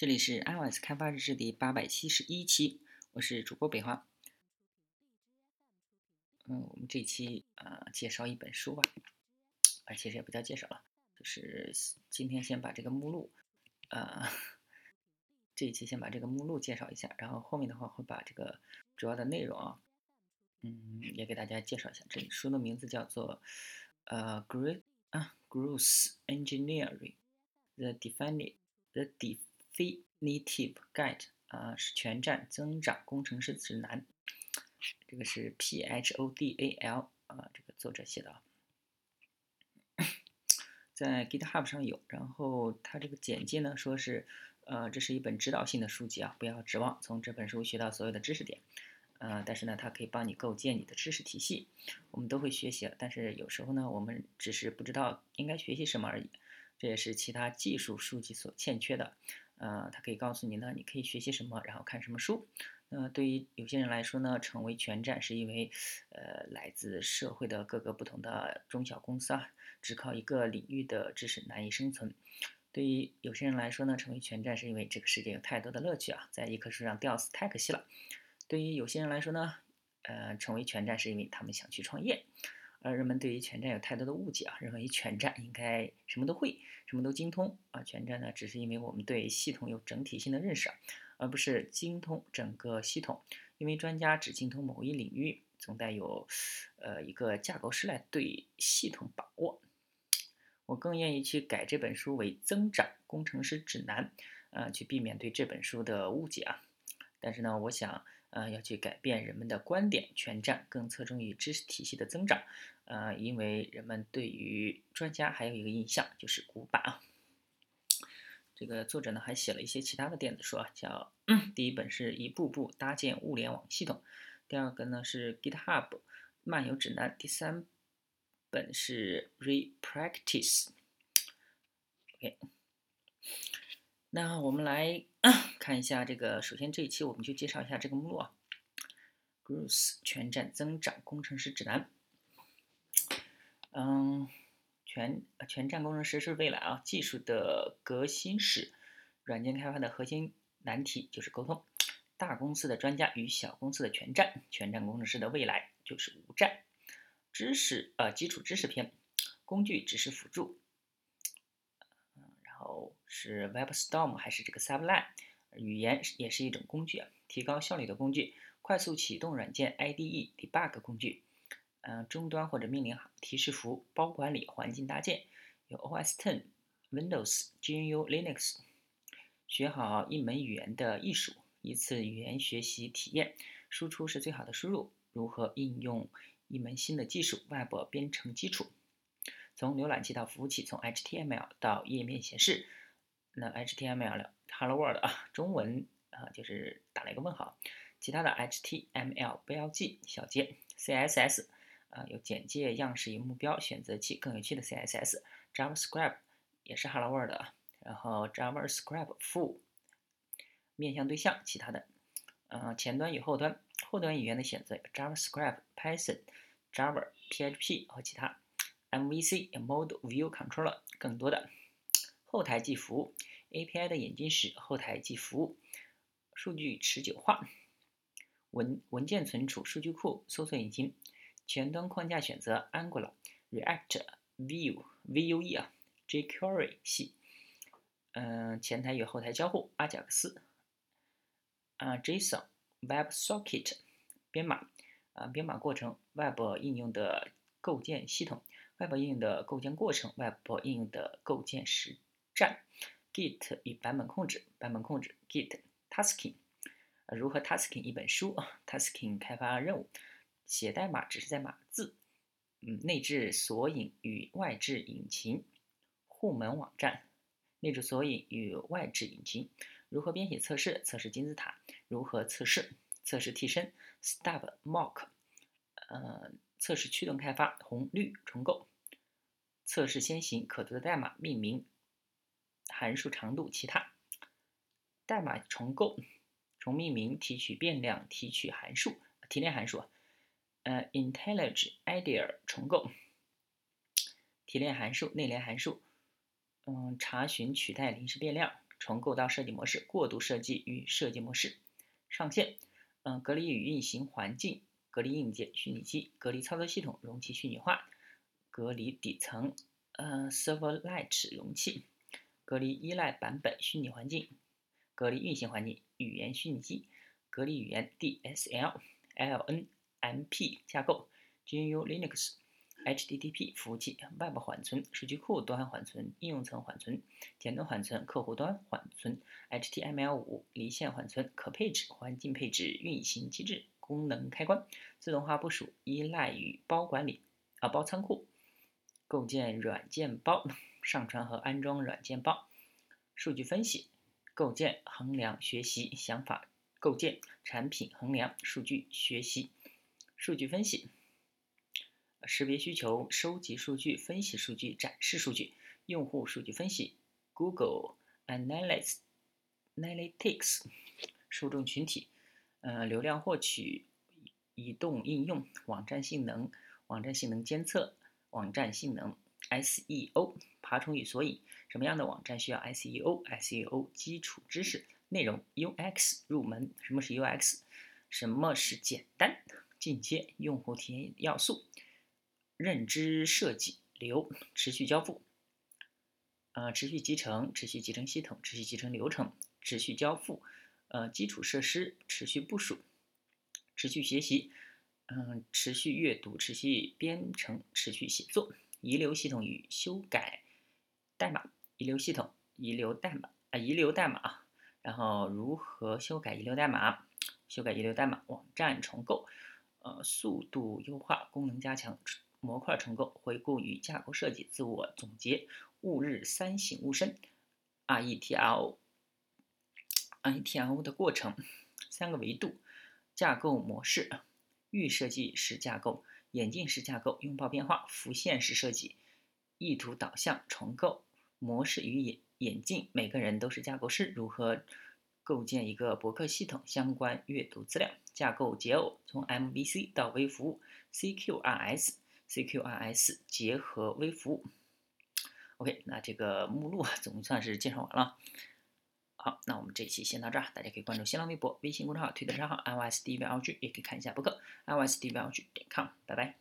这里是 iOS 开发日志第八百七十一期，我是主播北华。嗯，我们这期啊介绍一本书吧，啊其实也不叫介绍了，就是今天先把这个目录，呃，这一期先把这个目录介绍一下，然后后面的话会把这个主要的内容啊，嗯，也给大家介绍一下。这本书的名字叫做呃 Great 啊 Growth Engineering the Defined the Def Definitive Guide 啊，是全站增长工程师指南。这个是 P H O D A L 啊，这个作者写的啊，在 GitHub 上有。然后他这个简介呢，说是呃，这是一本指导性的书籍啊，不要指望从这本书学到所有的知识点。呃，但是呢，它可以帮你构建你的知识体系。我们都会学习，但是有时候呢，我们只是不知道应该学习什么而已。这也是其他技术书籍所欠缺的。呃，它可以告诉你呢，你可以学习什么，然后看什么书。那对于有些人来说呢，成为全站是因为，呃，来自社会的各个不同的中小公司啊，只靠一个领域的知识难以生存。对于有些人来说呢，成为全站是因为这个世界有太多的乐趣啊，在一棵树上吊死太可惜了。对于有些人来说呢，呃，成为全站是因为他们想去创业。而人们对于全站有太多的误解啊，认为全站应该什么都会，什么都精通啊。全站呢，只是因为我们对系统有整体性的认识，而不是精通整个系统。因为专家只精通某一领域，总带有呃一个架构师来对系统把握。我更愿意去改这本书为增长工程师指南，呃，去避免对这本书的误解啊。但是呢，我想。呃，要去改变人们的观点，全站更侧重于知识体系的增长。呃，因为人们对于专家还有一个印象就是古板啊。这个作者呢还写了一些其他的电子书啊，叫第一本是一步步搭建物联网系统，第二个呢是 GitHub 漫游指南，第三本是 Repractice。OK。那我们来 看一下这个，首先这一期我们就介绍一下这个目录啊，Growth 全站增长工程师指南。嗯，全全站工程师是未来啊，技术的革新史，软件开发的核心难题就是沟通。大公司的专家与小公司的全站，全站工程师的未来就是无站。知识呃基础知识篇，工具只是辅助。然后是 WebStorm 还是这个 Sublime 语言也是一种工具啊，提高效率的工具，快速启动软件 IDE debug 工具，嗯，终端或者命令提示符包管理环境搭建，有 OS Ten、Windows、GNU、Linux，学好一门语言的艺术，一次语言学习体验，输出是最好的输入，如何应用一门新的技术，Web 编程基础。从浏览器到服务器，从 HTML 到页面显示，那 HTML，Hello World 啊，中文啊就是打了一个问号。其他的 HTML 标记小节，CSS 啊有简介、样式与目标、选择器、更有趣的 CSS，JavaScript 也是 Hello World 啊，然后 JavaScript fu 面向对象，其他的，呃前端与后端，后端语言的选择 JavaScript、Python、Java、PHP 和其他。MVC Model View Controller 更多的后台即服务。API 的演进史，后台即服务。数据持久化。文文件存储数据库搜索引擎。前端框架选择 Angular React Vue Vue 啊 jQuery 系。嗯前台与后台交互阿贾克斯。啊 JSON WebSocket 编码。啊编码过程 Web 应用的构建系统。Web 应用的构建过程，Web 应用的构建时战，Git 与版本控制，版本控制，Git Tasking，如何 Tasking 一本书，Tasking 开发任务，写代码只是在码字，嗯，内置索引与外置引擎，户门网站，内置索引与外置引擎，如何编写测试，测试金字塔，如何测试，测试替身，Stub Mock，呃，测试驱动开发，红绿重构。测试先行可读的代码命名函数长度其他。代码重构重命名提取变量提取函数提炼函数呃，intelligent IDEA 重构提炼函数内联函数。嗯查询取代临时变量重构到设计模式，过渡设计与设计模式。上线，嗯，隔离与运行环境，隔离硬件虚拟机，隔离操作系统容器虚拟化，隔离底层，呃，Serverless 容器，隔离依赖版本虚拟环境，隔离运行环境语言虚拟机，隔离语言 DSL、LNMP 架构，GNU Linux。HTTP 服务器、Web 缓存、数据库端缓存、应用层缓存、简单缓存、客户端缓存、HTML5 离线缓存、可配置、环境配置、运行机制、功能开关、自动化部署、依赖与包管理啊包仓库、构建软件包、上传和安装软件包、数据分析、构建衡量学习想法、构建产品衡量数据学习、数据分析。识别需求、收集数据、分析数据、展示数据、用户数据分析、Google Analytics、Analytics 受众群体、呃流量获取、移动应用、网站性能、网站性能监测、网站性能、SEO、爬虫与索引，什么样的网站需要 SEO？SEO 基础知识、内容 UX 入门，什么是 UX？什么是简单、进阶用户体验要素？认知设计流持续交付，呃，持续集成、持续集成系统、持续集成流程、持续交付，呃，基础设施持续部署、持续学习，嗯，持续阅读、持续编程、持续写作，遗留系统与修改代码，遗留系统、遗留代码啊，遗留代码，然后如何修改遗留代码？修改遗留代码，网站重构，呃，速度优化，功能加强。模块重构、回顾与架构设计、自我总结、吾日三省吾身、RETL、RETL 的过程、三个维度、架构模式、预设计式架构、演进式架构、拥抱变化、浮现式设计、意图导向重构、模式与演演进。每个人都是架构师。如何构建一个博客系统？相关阅读资料。架构解耦：从 MVC 到微服务，CQRS。CQRS 结合微服务，OK，那这个目录总算是介绍完了。好，那我们这期先到这儿，大家可以关注新浪微博、微信公众号、推特账号 iOSDVLG，也可以看一下博客 iOSDVLG 点 com，拜拜。